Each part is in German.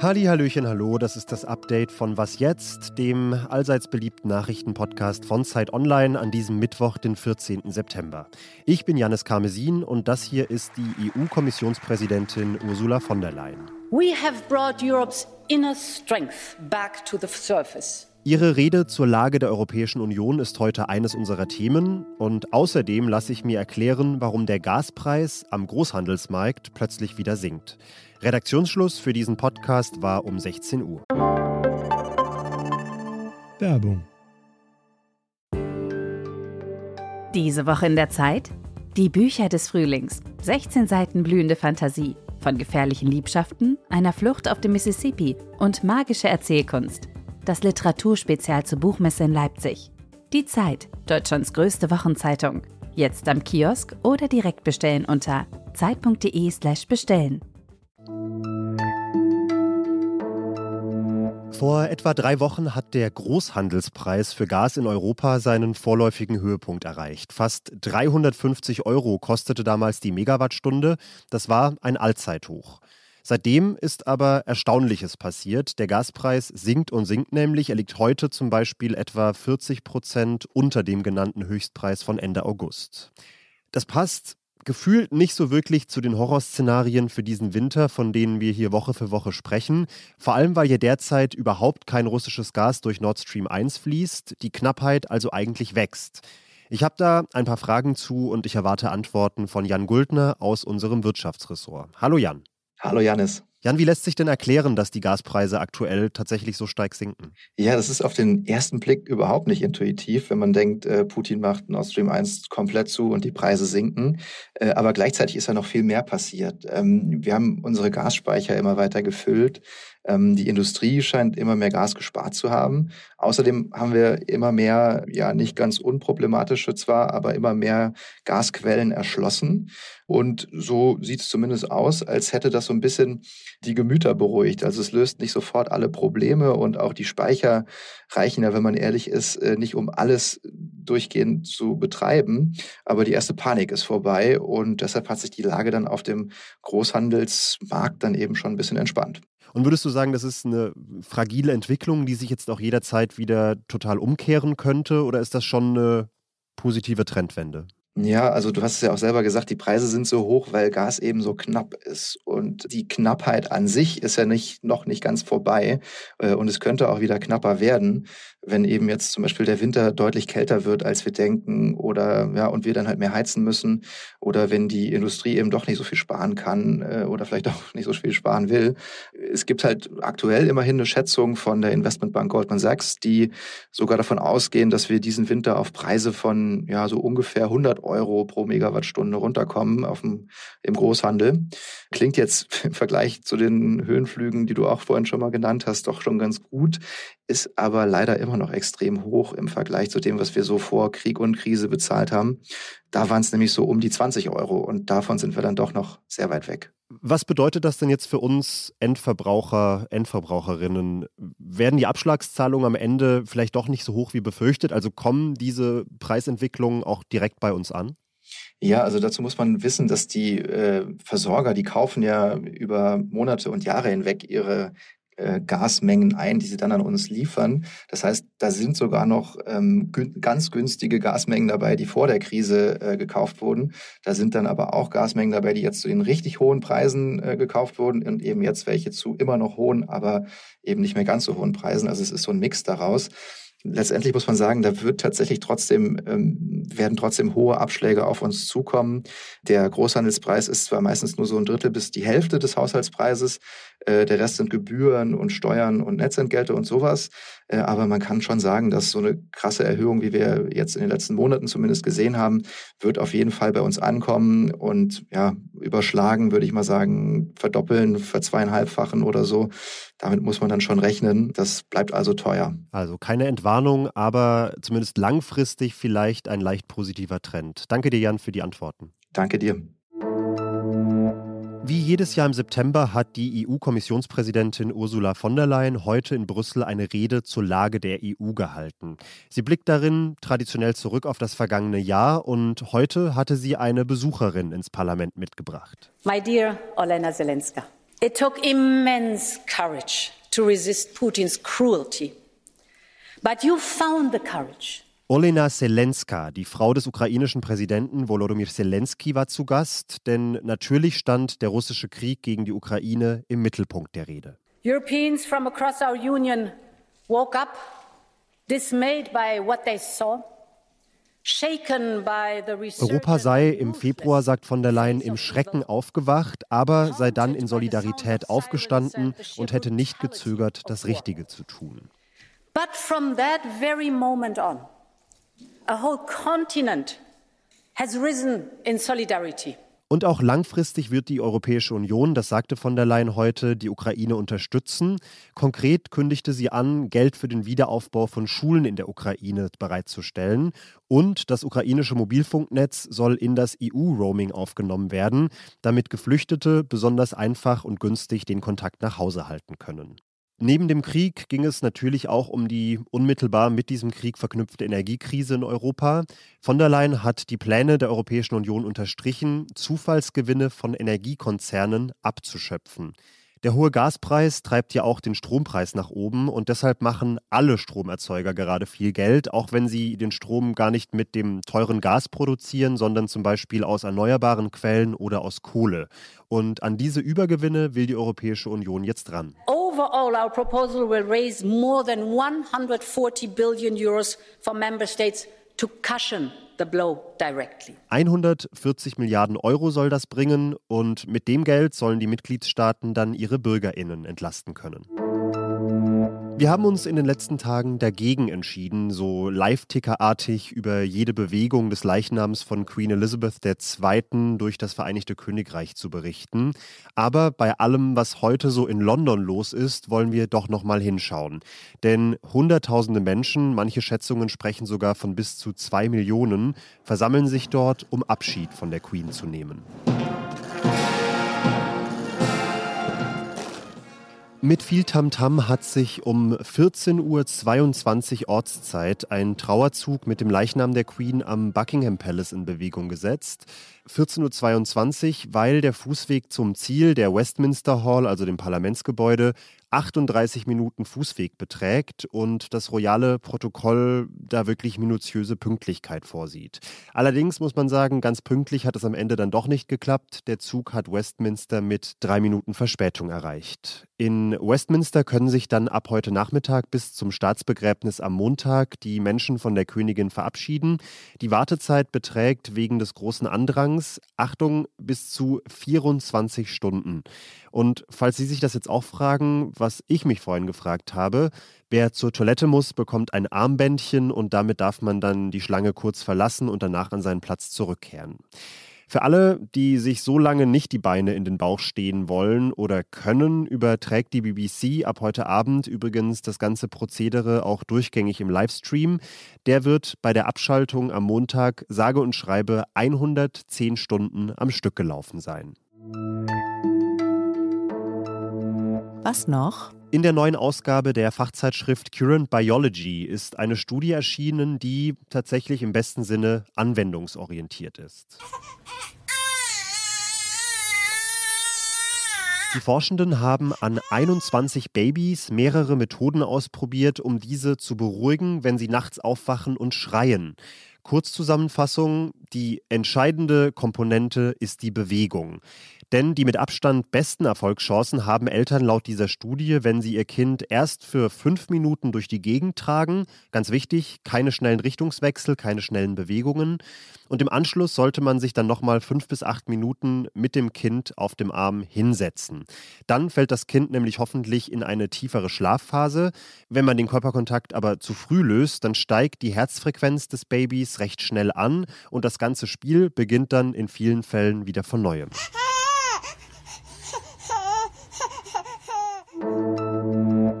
Halli, Hallöchen, hallo, das ist das Update von Was jetzt, dem allseits beliebten Nachrichtenpodcast von Zeit Online an diesem Mittwoch, den 14. September. Ich bin Janis Karmesin und das hier ist die EU-Kommissionspräsidentin Ursula von der Leyen. We have brought Europe's inner strength back to the surface. Ihre Rede zur Lage der Europäischen Union ist heute eines unserer Themen und außerdem lasse ich mir erklären, warum der Gaspreis am Großhandelsmarkt plötzlich wieder sinkt. Redaktionsschluss für diesen Podcast war um 16 Uhr. Werbung. Diese Woche in der Zeit? Die Bücher des Frühlings. 16 Seiten blühende Fantasie. Von gefährlichen Liebschaften, einer Flucht auf dem Mississippi und magische Erzählkunst. Das Literaturspezial zur Buchmesse in Leipzig. Die Zeit, Deutschlands größte Wochenzeitung. Jetzt am Kiosk oder direkt bestellen unter zeit.de/slash bestellen. Vor etwa drei Wochen hat der Großhandelspreis für Gas in Europa seinen vorläufigen Höhepunkt erreicht. Fast 350 Euro kostete damals die Megawattstunde. Das war ein Allzeithoch. Seitdem ist aber Erstaunliches passiert. Der Gaspreis sinkt und sinkt nämlich. Er liegt heute zum Beispiel etwa 40 Prozent unter dem genannten Höchstpreis von Ende August. Das passt gefühlt nicht so wirklich zu den Horrorszenarien für diesen Winter, von denen wir hier Woche für Woche sprechen. Vor allem, weil hier derzeit überhaupt kein russisches Gas durch Nord Stream 1 fließt, die Knappheit also eigentlich wächst. Ich habe da ein paar Fragen zu und ich erwarte Antworten von Jan Guldner aus unserem Wirtschaftsressort. Hallo Jan. Hallo Janis. Jan, wie lässt sich denn erklären, dass die Gaspreise aktuell tatsächlich so stark sinken? Ja, das ist auf den ersten Blick überhaupt nicht intuitiv, wenn man denkt, äh, Putin macht Nord Stream 1 komplett zu und die Preise sinken. Äh, aber gleichzeitig ist ja noch viel mehr passiert. Ähm, wir haben unsere Gasspeicher immer weiter gefüllt. Ähm, die Industrie scheint immer mehr Gas gespart zu haben. Außerdem haben wir immer mehr, ja nicht ganz unproblematische zwar, aber immer mehr Gasquellen erschlossen. Und so sieht es zumindest aus, als hätte das so ein bisschen die Gemüter beruhigt. Also es löst nicht sofort alle Probleme und auch die Speicher reichen ja, wenn man ehrlich ist, äh, nicht um alles durchgehend zu betreiben. Aber die erste Panik ist vorbei und deshalb hat sich die Lage dann auf dem Großhandelsmarkt dann eben schon ein bisschen entspannt. Und würdest du sagen, das ist eine fragile Entwicklung, die sich jetzt auch jederzeit wieder total umkehren könnte? Oder ist das schon eine positive Trendwende? Ja, also du hast es ja auch selber gesagt, die Preise sind so hoch, weil Gas eben so knapp ist. Und die Knappheit an sich ist ja nicht, noch nicht ganz vorbei. Äh, und es könnte auch wieder knapper werden, wenn eben jetzt zum Beispiel der Winter deutlich kälter wird, als wir denken, oder ja, und wir dann halt mehr heizen müssen, oder wenn die Industrie eben doch nicht so viel sparen kann äh, oder vielleicht auch nicht so viel sparen will. Es gibt halt aktuell immerhin eine Schätzung von der Investmentbank Goldman Sachs, die sogar davon ausgehen, dass wir diesen Winter auf Preise von ja so ungefähr 100 Euro pro Megawattstunde runterkommen auf dem, im Großhandel. Klingt jetzt im Vergleich zu den Höhenflügen, die du auch vorhin schon mal genannt hast, doch schon ganz gut, ist aber leider immer noch extrem hoch im Vergleich zu dem, was wir so vor Krieg und Krise bezahlt haben. Da waren es nämlich so um die 20 Euro und davon sind wir dann doch noch sehr weit weg. Was bedeutet das denn jetzt für uns Endverbraucher, Endverbraucherinnen? Werden die Abschlagszahlungen am Ende vielleicht doch nicht so hoch wie befürchtet? Also kommen diese Preisentwicklungen auch direkt bei uns an? Ja, also dazu muss man wissen, dass die äh, Versorger, die kaufen ja über Monate und Jahre hinweg ihre äh, Gasmengen ein, die sie dann an uns liefern. Das heißt, da sind sogar noch ähm, ganz günstige Gasmengen dabei, die vor der Krise äh, gekauft wurden. Da sind dann aber auch Gasmengen dabei, die jetzt zu den richtig hohen Preisen äh, gekauft wurden und eben jetzt welche zu immer noch hohen, aber eben nicht mehr ganz so hohen Preisen. Also es ist so ein Mix daraus letztendlich muss man sagen, da wird tatsächlich trotzdem, ähm, werden trotzdem hohe Abschläge auf uns zukommen. Der Großhandelspreis ist zwar meistens nur so ein Drittel bis die Hälfte des Haushaltspreises, äh, der Rest sind Gebühren und Steuern und Netzentgelte und sowas. Äh, aber man kann schon sagen, dass so eine krasse Erhöhung, wie wir jetzt in den letzten Monaten zumindest gesehen haben, wird auf jeden Fall bei uns ankommen und ja, überschlagen, würde ich mal sagen, verdoppeln, verzweieinhalbfachen oder so. Damit muss man dann schon rechnen. Das bleibt also teuer. Also keine Entwarnung, aber zumindest langfristig vielleicht ein leicht positiver Trend. Danke dir, Jan, für die Antworten. Danke dir. Wie jedes Jahr im September hat die EU-Kommissionspräsidentin Ursula von der Leyen heute in Brüssel eine Rede zur Lage der EU gehalten. Sie blickt darin traditionell zurück auf das vergangene Jahr und heute hatte sie eine Besucherin ins Parlament mitgebracht. My dear Olena Zelenska, it took immense courage to resist Putin's cruelty. But you found the courage Olena Selenska, die Frau des ukrainischen Präsidenten Volodymyr Zelensky, war zu Gast, denn natürlich stand der russische Krieg gegen die Ukraine im Mittelpunkt der Rede. Europeans from across our union woke up dismayed by what they saw. Europa sei im Februar, sagt von der Leyen, im Schrecken aufgewacht, aber sei dann in Solidarität aufgestanden und hätte nicht gezögert, das Richtige zu tun. But from that very moment on, A whole continent has risen in solidarity. Und auch langfristig wird die Europäische Union, das sagte von der Leyen heute, die Ukraine unterstützen. Konkret kündigte sie an, Geld für den Wiederaufbau von Schulen in der Ukraine bereitzustellen. Und das ukrainische Mobilfunknetz soll in das EU-Roaming aufgenommen werden, damit Geflüchtete besonders einfach und günstig den Kontakt nach Hause halten können. Neben dem Krieg ging es natürlich auch um die unmittelbar mit diesem Krieg verknüpfte Energiekrise in Europa. Von der Leyen hat die Pläne der Europäischen Union unterstrichen, Zufallsgewinne von Energiekonzernen abzuschöpfen. Der hohe Gaspreis treibt ja auch den Strompreis nach oben und deshalb machen alle Stromerzeuger gerade viel Geld, auch wenn sie den Strom gar nicht mit dem teuren Gas produzieren, sondern zum Beispiel aus erneuerbaren Quellen oder aus Kohle. Und an diese Übergewinne will die Europäische Union jetzt ran. Overall, our proposal will raise more than 140 billion euros for member states to cushion the blow directly. 140 Milliarden Euro soll das bringen und mit dem Geld sollen die Mitgliedstaaten dann ihre Bürgerinnen entlasten können. Wir haben uns in den letzten Tagen dagegen entschieden, so Live-Ticker-artig über jede Bewegung des Leichnams von Queen Elizabeth II. durch das Vereinigte Königreich zu berichten. Aber bei allem, was heute so in London los ist, wollen wir doch nochmal hinschauen. Denn Hunderttausende Menschen, manche Schätzungen sprechen sogar von bis zu zwei Millionen, versammeln sich dort, um Abschied von der Queen zu nehmen. Mit viel Tamtam -Tam hat sich um 14.22 Uhr Ortszeit ein Trauerzug mit dem Leichnam der Queen am Buckingham Palace in Bewegung gesetzt. 14.22 Uhr, weil der Fußweg zum Ziel der Westminster Hall, also dem Parlamentsgebäude, 38 Minuten Fußweg beträgt und das royale Protokoll da wirklich minutiöse Pünktlichkeit vorsieht. Allerdings muss man sagen, ganz pünktlich hat es am Ende dann doch nicht geklappt. Der Zug hat Westminster mit drei Minuten Verspätung erreicht. In Westminster können sich dann ab heute Nachmittag bis zum Staatsbegräbnis am Montag die Menschen von der Königin verabschieden. Die Wartezeit beträgt wegen des großen Andrangs, Achtung, bis zu 24 Stunden. Und falls Sie sich das jetzt auch fragen, was ich mich vorhin gefragt habe, wer zur Toilette muss, bekommt ein Armbändchen und damit darf man dann die Schlange kurz verlassen und danach an seinen Platz zurückkehren. Für alle, die sich so lange nicht die Beine in den Bauch stehen wollen oder können, überträgt die BBC ab heute Abend übrigens das ganze Prozedere auch durchgängig im Livestream. Der wird bei der Abschaltung am Montag sage und schreibe 110 Stunden am Stück gelaufen sein. Was noch? In der neuen Ausgabe der Fachzeitschrift Current Biology ist eine Studie erschienen, die tatsächlich im besten Sinne anwendungsorientiert ist. Die Forschenden haben an 21 Babys mehrere Methoden ausprobiert, um diese zu beruhigen, wenn sie nachts aufwachen und schreien. Kurzzusammenfassung, die entscheidende Komponente ist die Bewegung. Denn die mit Abstand besten Erfolgschancen haben Eltern laut dieser Studie, wenn sie ihr Kind erst für fünf Minuten durch die Gegend tragen. Ganz wichtig, keine schnellen Richtungswechsel, keine schnellen Bewegungen. Und im Anschluss sollte man sich dann nochmal fünf bis acht Minuten mit dem Kind auf dem Arm hinsetzen. Dann fällt das Kind nämlich hoffentlich in eine tiefere Schlafphase. Wenn man den Körperkontakt aber zu früh löst, dann steigt die Herzfrequenz des Babys recht schnell an und das ganze Spiel beginnt dann in vielen Fällen wieder von neuem.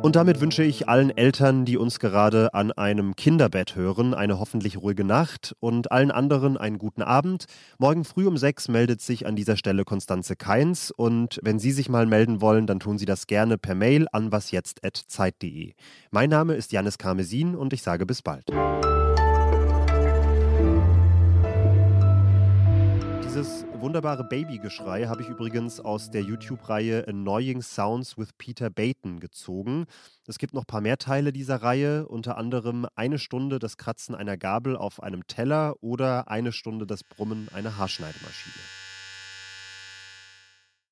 Und damit wünsche ich allen Eltern, die uns gerade an einem Kinderbett hören, eine hoffentlich ruhige Nacht und allen anderen einen guten Abend. Morgen früh um sechs meldet sich an dieser Stelle Konstanze Keins und wenn Sie sich mal melden wollen, dann tun Sie das gerne per Mail an wasjetzt.zeit.de. Mein Name ist Janis Karmesin und ich sage bis bald. Dieses wunderbare Babygeschrei habe ich übrigens aus der YouTube-Reihe Annoying Sounds with Peter Baton gezogen. Es gibt noch ein paar mehr Teile dieser Reihe, unter anderem eine Stunde das Kratzen einer Gabel auf einem Teller oder eine Stunde das Brummen einer Haarschneidemaschine.